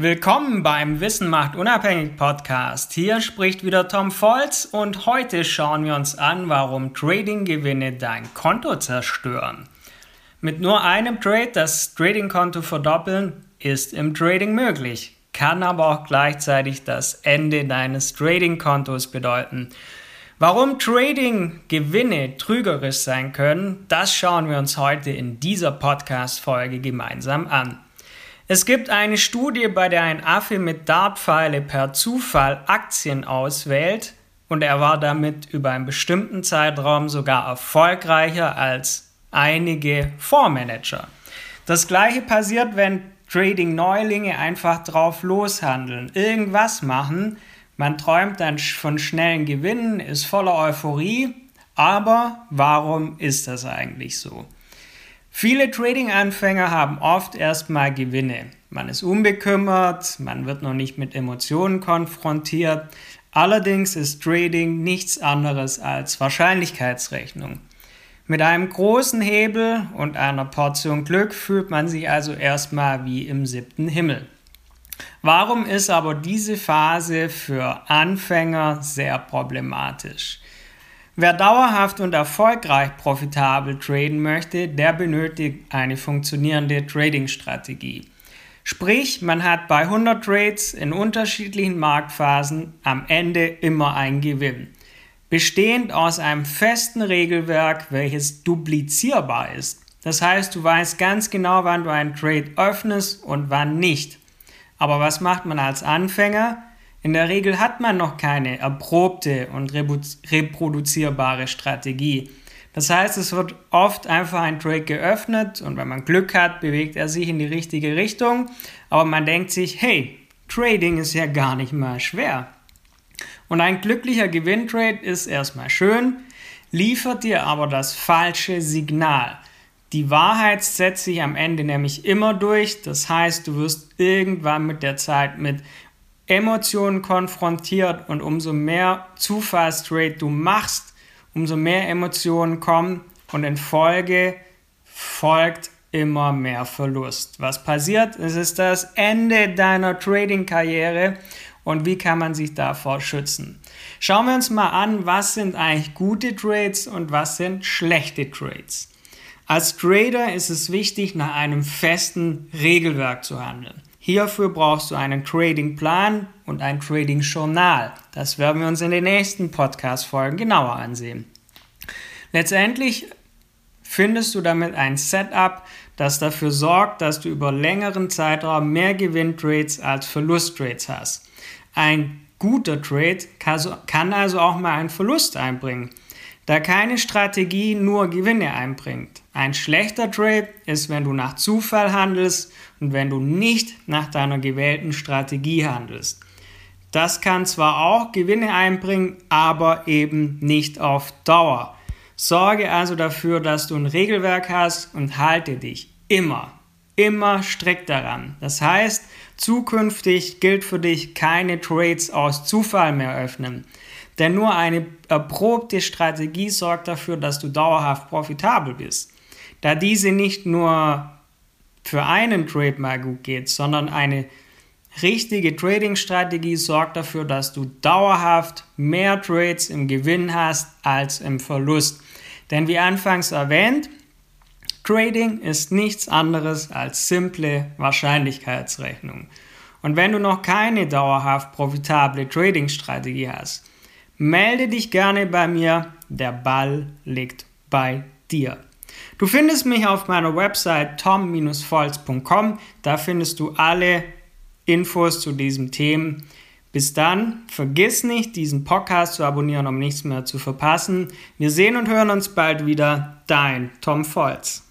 Willkommen beim Wissen macht unabhängig Podcast. Hier spricht wieder Tom Volz und heute schauen wir uns an, warum Trading-Gewinne dein Konto zerstören. Mit nur einem Trade das Trading-Konto verdoppeln ist im Trading möglich, kann aber auch gleichzeitig das Ende deines Trading-Kontos bedeuten. Warum Trading-Gewinne trügerisch sein können, das schauen wir uns heute in dieser Podcast-Folge gemeinsam an. Es gibt eine Studie, bei der ein Affe mit Dartpfeile per Zufall Aktien auswählt und er war damit über einen bestimmten Zeitraum sogar erfolgreicher als einige Fondsmanager. Das gleiche passiert, wenn Trading-Neulinge einfach drauf loshandeln, irgendwas machen. Man träumt dann von schnellen Gewinnen, ist voller Euphorie, aber warum ist das eigentlich so? Viele Trading-Anfänger haben oft erstmal Gewinne. Man ist unbekümmert, man wird noch nicht mit Emotionen konfrontiert. Allerdings ist Trading nichts anderes als Wahrscheinlichkeitsrechnung. Mit einem großen Hebel und einer Portion Glück fühlt man sich also erstmal wie im siebten Himmel. Warum ist aber diese Phase für Anfänger sehr problematisch? Wer dauerhaft und erfolgreich profitabel traden möchte, der benötigt eine funktionierende Trading-Strategie. Sprich, man hat bei 100 Trades in unterschiedlichen Marktphasen am Ende immer einen Gewinn. Bestehend aus einem festen Regelwerk, welches duplizierbar ist. Das heißt, du weißt ganz genau, wann du einen Trade öffnest und wann nicht. Aber was macht man als Anfänger? In der Regel hat man noch keine erprobte und reproduzierbare Strategie. Das heißt, es wird oft einfach ein Trade geöffnet und wenn man Glück hat, bewegt er sich in die richtige Richtung. Aber man denkt sich, hey, Trading ist ja gar nicht mal schwer. Und ein glücklicher Gewinntrade ist erstmal schön, liefert dir aber das falsche Signal. Die Wahrheit setzt sich am Ende nämlich immer durch. Das heißt, du wirst irgendwann mit der Zeit mit Emotionen konfrontiert und umso mehr Zufallstrade du machst, umso mehr Emotionen kommen und in Folge folgt immer mehr Verlust. Was passiert? Es ist das Ende deiner Trading-Karriere und wie kann man sich davor schützen? Schauen wir uns mal an, was sind eigentlich gute Trades und was sind schlechte Trades. Als Trader ist es wichtig, nach einem festen Regelwerk zu handeln. Hierfür brauchst du einen Trading-Plan und ein Trading-Journal. Das werden wir uns in den nächsten Podcast-Folgen genauer ansehen. Letztendlich findest du damit ein Setup, das dafür sorgt, dass du über längeren Zeitraum mehr Gewinntrades als Verlusttrades hast. Ein guter Trade kann also auch mal einen Verlust einbringen da keine Strategie nur Gewinne einbringt. Ein schlechter Trade ist, wenn du nach Zufall handelst und wenn du nicht nach deiner gewählten Strategie handelst. Das kann zwar auch Gewinne einbringen, aber eben nicht auf Dauer. Sorge also dafür, dass du ein Regelwerk hast und halte dich immer, immer strikt daran. Das heißt, zukünftig gilt für dich keine Trades aus Zufall mehr öffnen. Denn nur eine erprobte Strategie sorgt dafür, dass du dauerhaft profitabel bist. Da diese nicht nur für einen Trade mal gut geht, sondern eine richtige Trading-Strategie sorgt dafür, dass du dauerhaft mehr Trades im Gewinn hast als im Verlust. Denn wie anfangs erwähnt, Trading ist nichts anderes als simple Wahrscheinlichkeitsrechnung. Und wenn du noch keine dauerhaft profitable Trading-Strategie hast, Melde dich gerne bei mir, der Ball liegt bei dir. Du findest mich auf meiner Website tom-volz.com, da findest du alle Infos zu diesem Thema. Bis dann, vergiss nicht, diesen Podcast zu abonnieren, um nichts mehr zu verpassen. Wir sehen und hören uns bald wieder. Dein Tom Volz.